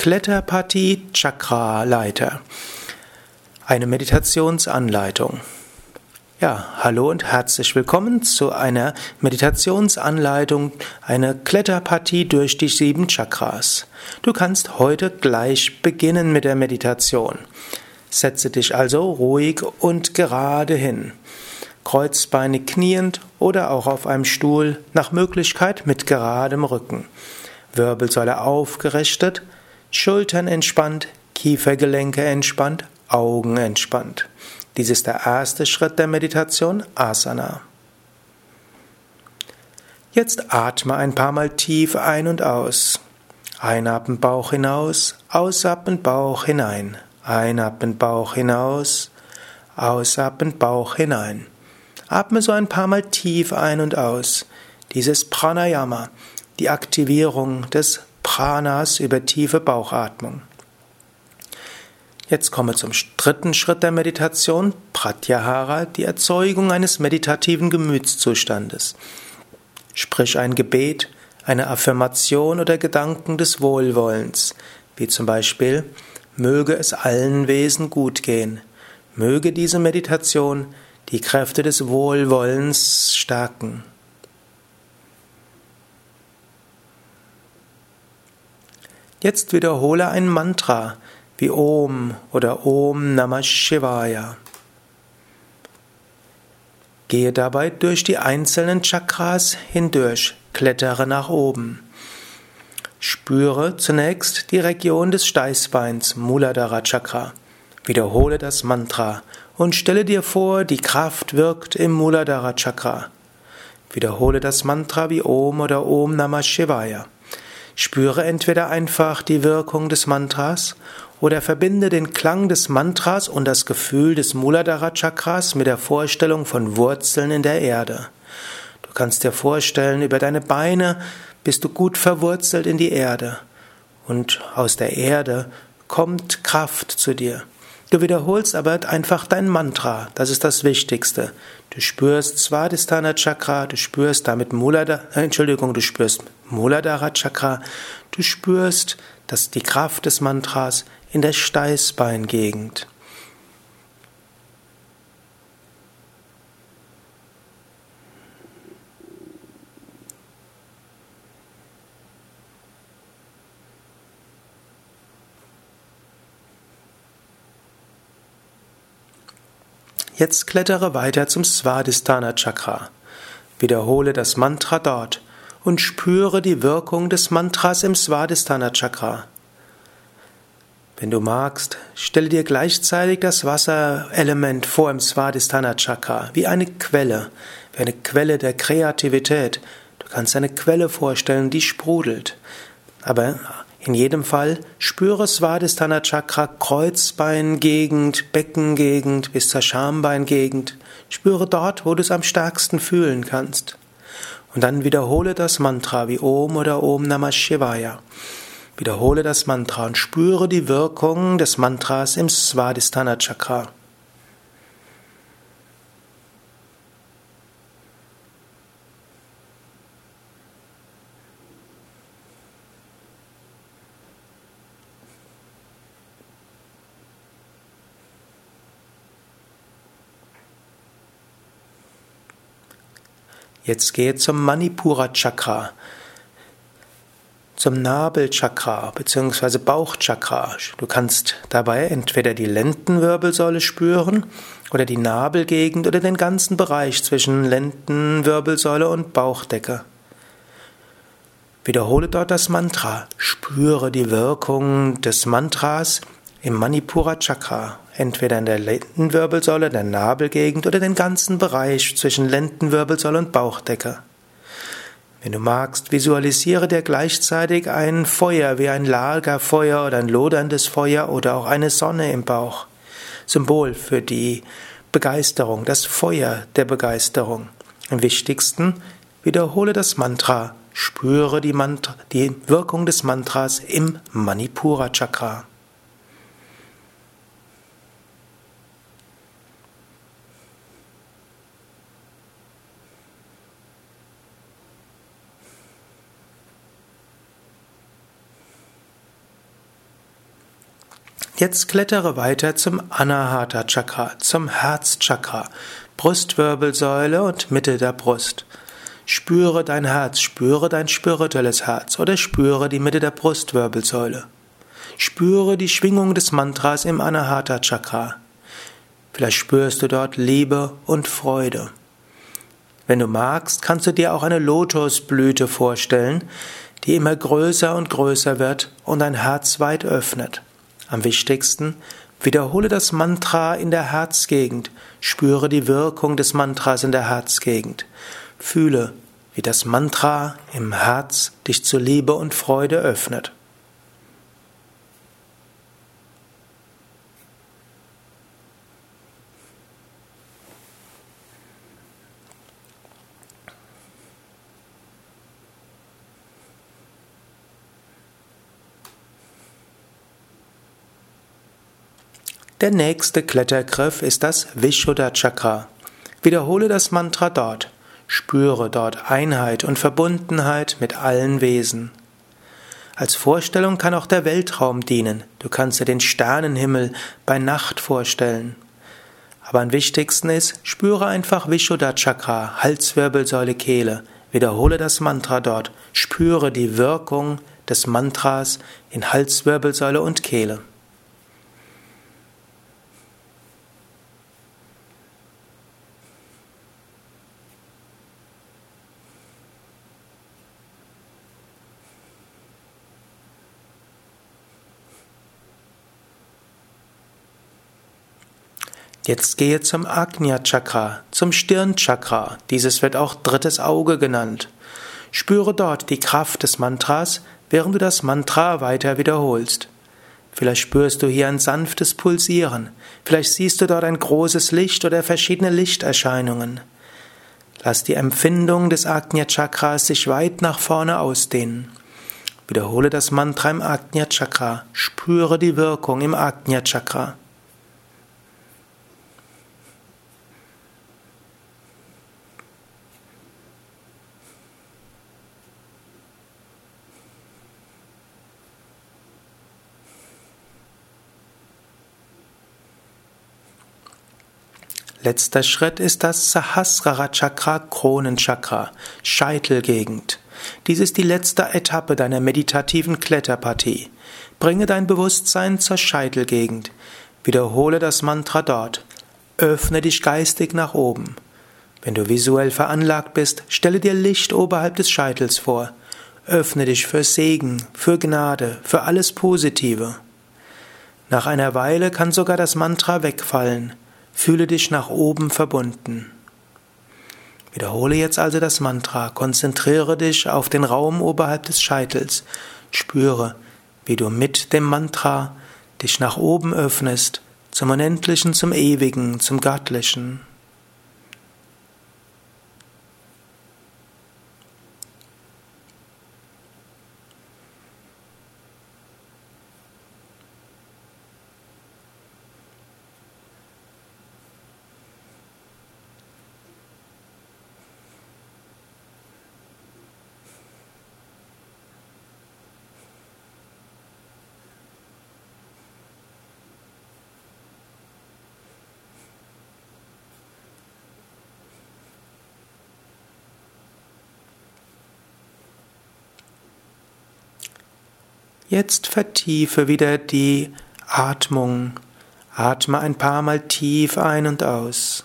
Kletterpartie Chakra-Leiter. Eine Meditationsanleitung. Ja, hallo und herzlich willkommen zu einer Meditationsanleitung, eine Kletterpartie durch die sieben Chakras. Du kannst heute gleich beginnen mit der Meditation. Setze dich also ruhig und gerade hin. Kreuzbeine kniend oder auch auf einem Stuhl, nach Möglichkeit mit geradem Rücken. Wirbelsäule aufgerichtet, Schultern entspannt, Kiefergelenke entspannt, Augen entspannt. Dies ist der erste Schritt der Meditation, Asana. Jetzt atme ein paar Mal tief ein und aus. Einatmen Bauch hinaus, ausatmen Bauch hinein. Einatmen Bauch hinaus, ausatmen Bauch hinein. Atme so ein paar Mal tief ein und aus. Dieses Pranayama, die Aktivierung des Pranas über tiefe Bauchatmung. Jetzt komme zum dritten Schritt der Meditation, Pratyahara, die Erzeugung eines meditativen Gemütszustandes. Sprich ein Gebet, eine Affirmation oder Gedanken des Wohlwollens, wie zum Beispiel, möge es allen Wesen gut gehen, möge diese Meditation die Kräfte des Wohlwollens stärken. Jetzt wiederhole ein Mantra wie Om oder Om Namah Shivaya. Gehe dabei durch die einzelnen Chakras hindurch, klettere nach oben. Spüre zunächst die Region des Steißbeins, Muladhara Chakra. Wiederhole das Mantra und stelle dir vor, die Kraft wirkt im Muladhara Chakra. Wiederhole das Mantra wie Om oder Om Namah Shivaya. Spüre entweder einfach die Wirkung des Mantras oder verbinde den Klang des Mantras und das Gefühl des Muladhara Chakras mit der Vorstellung von Wurzeln in der Erde. Du kannst dir vorstellen, über deine Beine bist du gut verwurzelt in die Erde und aus der Erde kommt Kraft zu dir. Du wiederholst aber einfach dein Mantra, das ist das Wichtigste. Du spürst Svadhisthana Chakra, du spürst damit Muladhara, äh, Entschuldigung, du spürst Muladhara Chakra, du spürst dass die Kraft des Mantras in der Steißbeingegend. Jetzt klettere weiter zum Svadhisthana Chakra. Wiederhole das Mantra dort und spüre die Wirkung des Mantras im Svadhisthana Chakra. Wenn du magst, stelle dir gleichzeitig das Wasserelement vor im Svadhisthana Chakra, wie eine Quelle, wie eine Quelle der Kreativität. Du kannst eine Quelle vorstellen, die sprudelt. Aber in jedem Fall spüre Svadhisthana Chakra, Kreuzbeingegend, Beckengegend bis zur Schambeingegend. Spüre dort, wo du es am stärksten fühlen kannst. Und dann wiederhole das Mantra wie Om oder Om Namah Shivaya. Wiederhole das Mantra und spüre die Wirkung des Mantras im Svadhisthana Chakra. Jetzt gehe zum Manipura Chakra, zum Nabelchakra bzw. Bauchchakra. Du kannst dabei entweder die Lendenwirbelsäule spüren oder die Nabelgegend oder den ganzen Bereich zwischen Lendenwirbelsäule und Bauchdecke. Wiederhole dort das Mantra. Spüre die Wirkung des Mantras im Manipura Chakra, entweder in der Lendenwirbelsäule, der Nabelgegend oder den ganzen Bereich zwischen Lendenwirbelsäule und Bauchdecke. Wenn du magst, visualisiere dir gleichzeitig ein Feuer wie ein Lagerfeuer oder ein loderndes Feuer oder auch eine Sonne im Bauch. Symbol für die Begeisterung, das Feuer der Begeisterung. Am wichtigsten, wiederhole das Mantra, spüre die, Mantra, die Wirkung des Mantras im Manipura Chakra. Jetzt klettere weiter zum Anahata Chakra, zum Herzchakra, Brustwirbelsäule und Mitte der Brust. Spüre dein Herz, spüre dein spirituelles Herz oder spüre die Mitte der Brustwirbelsäule. Spüre die Schwingung des Mantras im Anahata Chakra. Vielleicht spürst du dort Liebe und Freude. Wenn du magst, kannst du dir auch eine Lotusblüte vorstellen, die immer größer und größer wird und dein Herz weit öffnet. Am wichtigsten, wiederhole das Mantra in der Herzgegend, spüre die Wirkung des Mantras in der Herzgegend. Fühle, wie das Mantra im Herz dich zu Liebe und Freude öffnet. Der nächste Klettergriff ist das Vishuddha Chakra. Wiederhole das Mantra dort. Spüre dort Einheit und Verbundenheit mit allen Wesen. Als Vorstellung kann auch der Weltraum dienen. Du kannst dir den Sternenhimmel bei Nacht vorstellen. Aber am wichtigsten ist, spüre einfach Vishuddha Chakra, Halswirbelsäule, Kehle. Wiederhole das Mantra dort. Spüre die Wirkung des Mantras in Halswirbelsäule und Kehle. Jetzt gehe zum Agnya Chakra, zum Stirnchakra. Dieses wird auch drittes Auge genannt. Spüre dort die Kraft des Mantras, während du das Mantra weiter wiederholst. Vielleicht spürst du hier ein sanftes Pulsieren. Vielleicht siehst du dort ein großes Licht oder verschiedene Lichterscheinungen. Lass die Empfindung des Agnya Chakras sich weit nach vorne ausdehnen. Wiederhole das Mantra im Agnya Chakra. Spüre die Wirkung im Agnya Chakra. Letzter Schritt ist das Sahasrara Chakra, Kronenchakra, Scheitelgegend. Dies ist die letzte Etappe deiner meditativen Kletterpartie. Bringe dein Bewusstsein zur Scheitelgegend. Wiederhole das Mantra dort. Öffne dich geistig nach oben. Wenn du visuell veranlagt bist, stelle dir Licht oberhalb des Scheitels vor. Öffne dich für Segen, für Gnade, für alles Positive. Nach einer Weile kann sogar das Mantra wegfallen. Fühle dich nach oben verbunden. Wiederhole jetzt also das Mantra, konzentriere dich auf den Raum oberhalb des Scheitels, spüre, wie du mit dem Mantra dich nach oben öffnest, zum Unendlichen, zum Ewigen, zum Göttlichen. Jetzt vertiefe wieder die Atmung. Atme ein paar Mal tief ein und aus.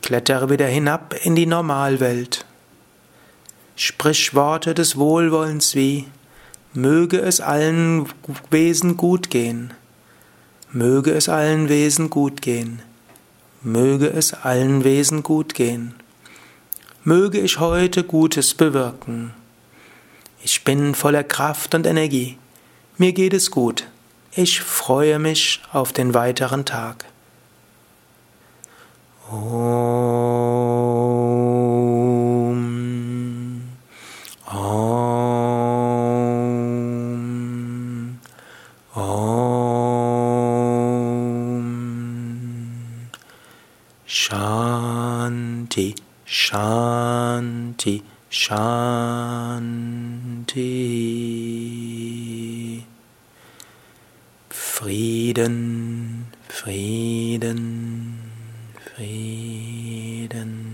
Klettere wieder hinab in die Normalwelt. Sprich Worte des Wohlwollens wie Möge es allen Wesen gut gehen. Möge es allen Wesen gut gehen. Möge es allen Wesen gut gehen. Möge ich heute Gutes bewirken. Ich bin voller Kraft und Energie. Mir geht es gut. Ich freue mich auf den weiteren Tag. Om. Om. Om. Shanti. Shanti. Shanti. Frieden, Frieden, Frieden.